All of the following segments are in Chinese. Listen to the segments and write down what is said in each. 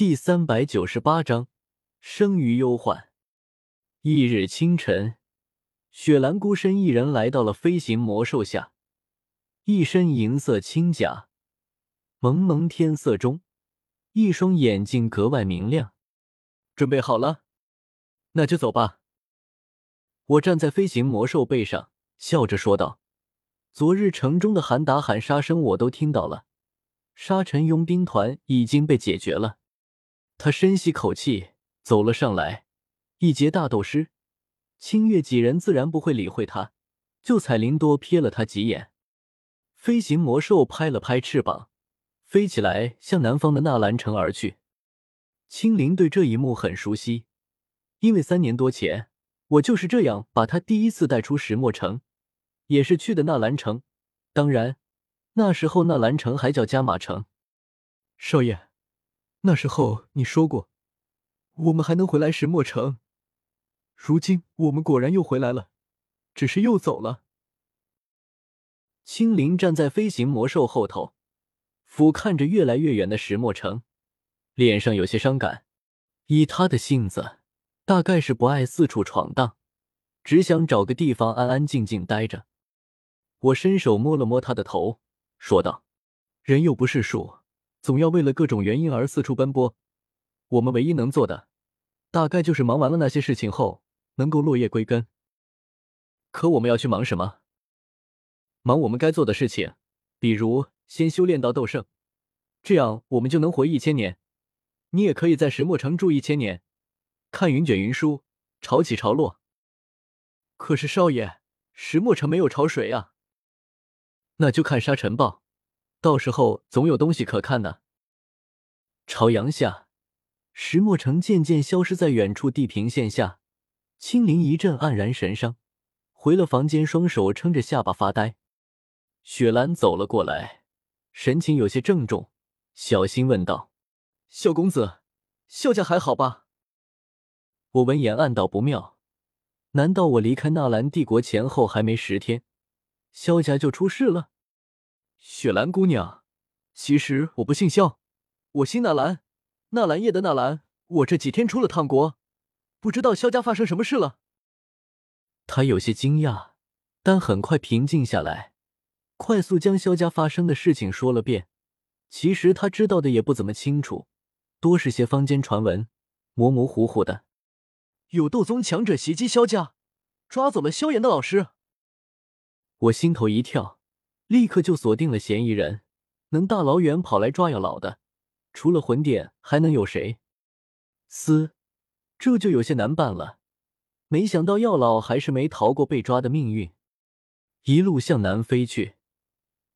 第三百九十八章生于忧患。翌日清晨，雪兰孤身一人来到了飞行魔兽下，一身银色轻甲，蒙蒙天色中，一双眼睛格外明亮。准备好了，那就走吧。我站在飞行魔兽背上，笑着说道：“昨日城中的喊打喊杀声我都听到了，沙尘佣兵团已经被解决了。”他深吸口气，走了上来。一劫大斗师，清月几人自然不会理会他，就彩铃多瞥了他几眼。飞行魔兽拍了拍翅膀，飞起来向南方的纳兰城而去。青灵对这一幕很熟悉，因为三年多前，我就是这样把他第一次带出石墨城，也是去的纳兰城。当然，那时候纳兰城还叫加马城。少爷。那时候你说过，我们还能回来石墨城。如今我们果然又回来了，只是又走了。青灵站在飞行魔兽后头，俯瞰着越来越远的石墨城，脸上有些伤感。以他的性子，大概是不爱四处闯荡，只想找个地方安安静静待着。我伸手摸了摸他的头，说道：“人又不是树。”总要为了各种原因而四处奔波，我们唯一能做的，大概就是忙完了那些事情后，能够落叶归根。可我们要去忙什么？忙我们该做的事情，比如先修炼到斗圣，这样我们就能活一千年。你也可以在石墨城住一千年，看云卷云舒，潮起潮落。可是少爷，石墨城没有潮水啊。那就看沙尘暴。到时候总有东西可看呢。朝阳下，石墨城渐渐消失在远处地平线下。青灵一阵黯然神伤，回了房间，双手撑着下巴发呆。雪兰走了过来，神情有些郑重，小心问道：“萧公子，萧家还好吧？”我闻言暗道不妙，难道我离开纳兰帝国前后还没十天，萧家就出事了？雪兰姑娘，其实我不姓萧，我姓纳兰，纳兰叶的纳兰。我这几天出了趟国，不知道萧家发生什么事了。他有些惊讶，但很快平静下来，快速将萧家发生的事情说了遍。其实他知道的也不怎么清楚，多是些坊间传闻，模模糊糊的。有斗宗强者袭击萧家，抓走了萧炎的老师。我心头一跳。立刻就锁定了嫌疑人，能大老远跑来抓药老的，除了魂殿还能有谁？嘶，这就有些难办了。没想到药老还是没逃过被抓的命运，一路向南飞去。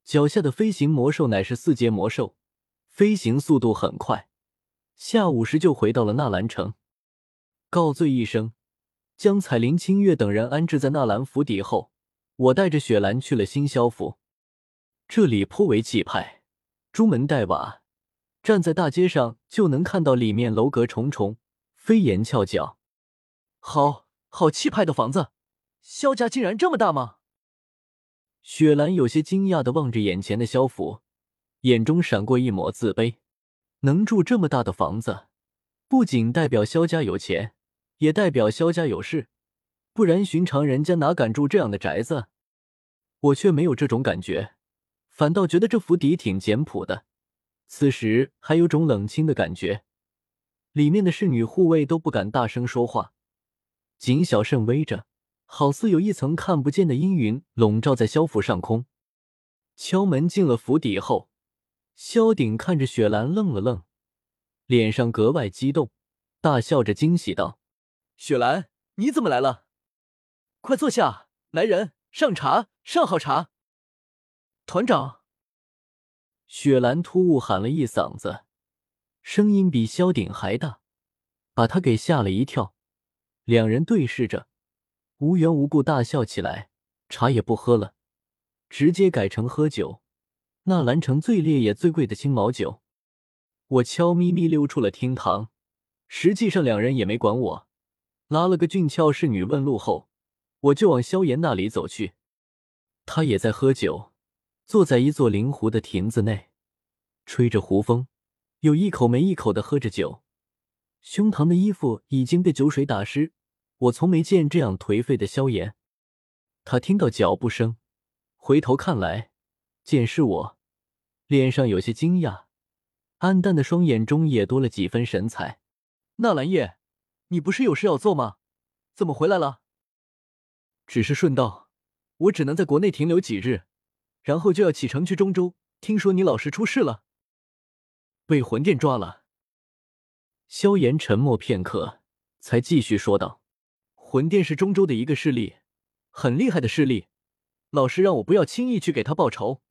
脚下的飞行魔兽乃是四阶魔兽，飞行速度很快，下午时就回到了纳兰城。告罪一声，将彩铃、清月等人安置在纳兰府邸后，我带着雪兰去了新萧府。这里颇为气派，朱门带瓦，站在大街上就能看到里面楼阁重重，飞檐翘角，好好气派的房子。萧家竟然这么大吗？雪兰有些惊讶的望着眼前的萧府，眼中闪过一抹自卑。能住这么大的房子，不仅代表萧家有钱，也代表萧家有势，不然寻常人家哪敢住这样的宅子？我却没有这种感觉。反倒觉得这府邸挺简朴的，此时还有种冷清的感觉。里面的侍女护卫都不敢大声说话，谨小慎微着，好似有一层看不见的阴云笼罩在萧府上空。敲门进了府邸后，萧鼎看着雪兰愣了愣，脸上格外激动，大笑着惊喜道：“雪兰，你怎么来了？快坐下，来人，上茶，上好茶。”团长，雪兰突兀喊了一嗓子，声音比萧鼎还大，把他给吓了一跳。两人对视着，无缘无故大笑起来。茶也不喝了，直接改成喝酒。纳兰城最烈也最贵的青毛酒。我悄咪咪溜出了厅堂，实际上两人也没管我，拉了个俊俏侍女问路后，我就往萧炎那里走去。他也在喝酒。坐在一座灵湖的亭子内，吹着湖风，有一口没一口的喝着酒，胸膛的衣服已经被酒水打湿。我从没见这样颓废的萧炎。他听到脚步声，回头看来，见是我，脸上有些惊讶，暗淡的双眼中也多了几分神采。纳兰叶，你不是有事要做吗？怎么回来了？只是顺道，我只能在国内停留几日，然后就要启程去中州。听说你老师出事了，被魂殿抓了。萧炎沉默片刻，才继续说道：“魂殿是中州的一个势力，很厉害的势力。老师让我不要轻易去给他报仇。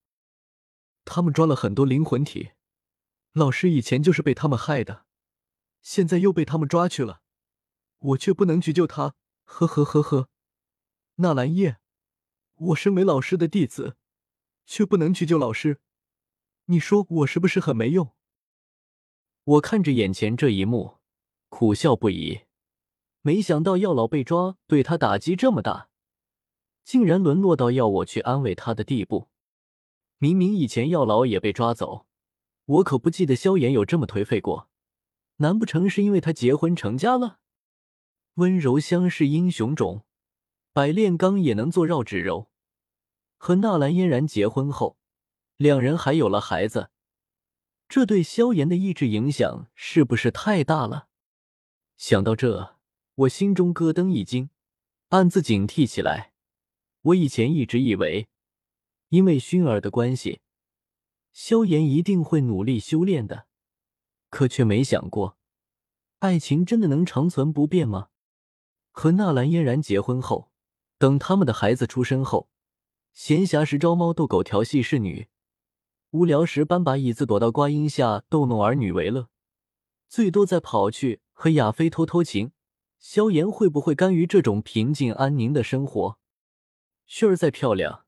他们抓了很多灵魂体，老师以前就是被他们害的，现在又被他们抓去了，我却不能去救他。呵呵呵呵，纳兰叶，我身为老师的弟子，却不能去救老师。”你说我是不是很没用？我看着眼前这一幕，苦笑不已。没想到药老被抓，对他打击这么大，竟然沦落到要我去安慰他的地步。明明以前药老也被抓走，我可不记得萧炎有这么颓废过。难不成是因为他结婚成家了？温柔乡是英雄种，百炼钢也能做绕指柔。和纳兰嫣然结婚后。两人还有了孩子，这对萧炎的意志影响是不是太大了？想到这，我心中咯噔一惊，暗自警惕起来。我以前一直以为，因为熏儿的关系，萧炎一定会努力修炼的，可却没想过，爱情真的能长存不变吗？和纳兰嫣然结婚后，等他们的孩子出生后，闲暇时招猫逗狗调戏侍女。无聊时搬把椅子躲到瓜荫下逗弄儿女为乐，最多再跑去和亚飞偷偷情。萧炎会不会甘于这种平静安宁的生活？旭儿再漂亮，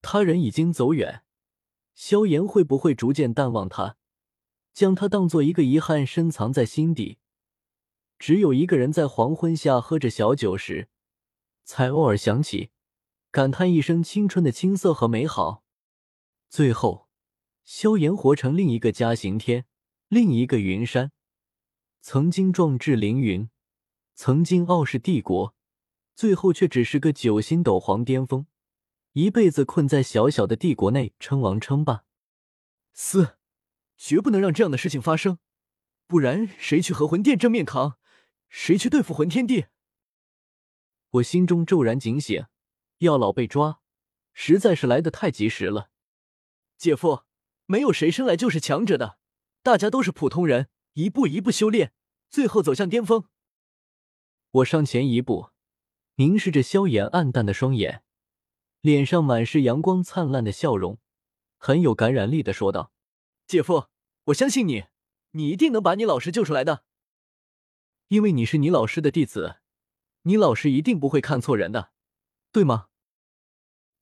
他人已经走远，萧炎会不会逐渐淡忘他，将他当做一个遗憾深藏在心底？只有一个人在黄昏下喝着小酒时，才偶尔想起，感叹一声青春的青涩和美好。最后。萧炎活成另一个嘉行天，另一个云山，曾经壮志凌云，曾经傲视帝国，最后却只是个九星斗皇巅峰，一辈子困在小小的帝国内称王称霸。四，绝不能让这样的事情发生，不然谁去和魂殿正面扛？谁去对付魂天帝？我心中骤然警醒，药老被抓，实在是来得太及时了，姐夫。没有谁生来就是强者的，大家都是普通人，一步一步修炼，最后走向巅峰。我上前一步，凝视着萧炎暗淡的双眼，脸上满是阳光灿烂的笑容，很有感染力的说道：“姐夫，我相信你，你一定能把你老师救出来的。因为你是你老师的弟子，你老师一定不会看错人的，对吗？”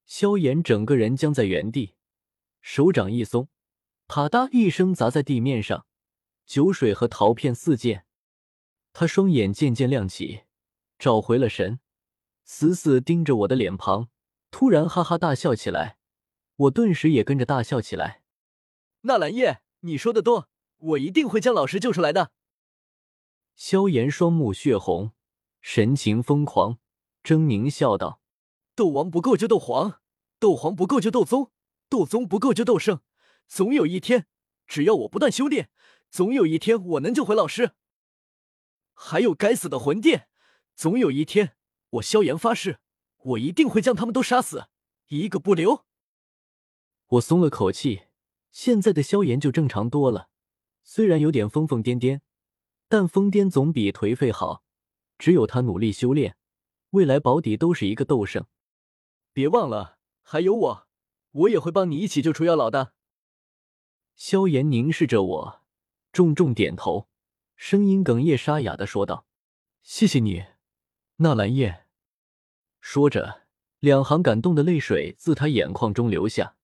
萧炎整个人僵在原地，手掌一松。啪嗒一声砸在地面上，酒水和陶片四溅。他双眼渐渐亮起，找回了神，死死盯着我的脸庞，突然哈哈大笑起来。我顿时也跟着大笑起来。纳兰叶，你说的多，我一定会将老师救出来的。萧炎双目血红，神情疯狂，狰狞笑道：“斗王不够就斗皇，斗皇不够就斗宗，斗宗不够就斗圣。”总有一天，只要我不断修炼，总有一天我能救回老师。还有该死的魂殿，总有一天，我萧炎发誓，我一定会将他们都杀死，一个不留。我松了口气，现在的萧炎就正常多了，虽然有点疯疯癫癫，但疯癫总比颓废好。只有他努力修炼，未来保底都是一个斗圣。别忘了，还有我，我也会帮你一起救出药老的。萧炎凝视着我，重重点头，声音哽咽沙哑的说道：“谢谢你，纳兰叶。”说着，两行感动的泪水自他眼眶中流下。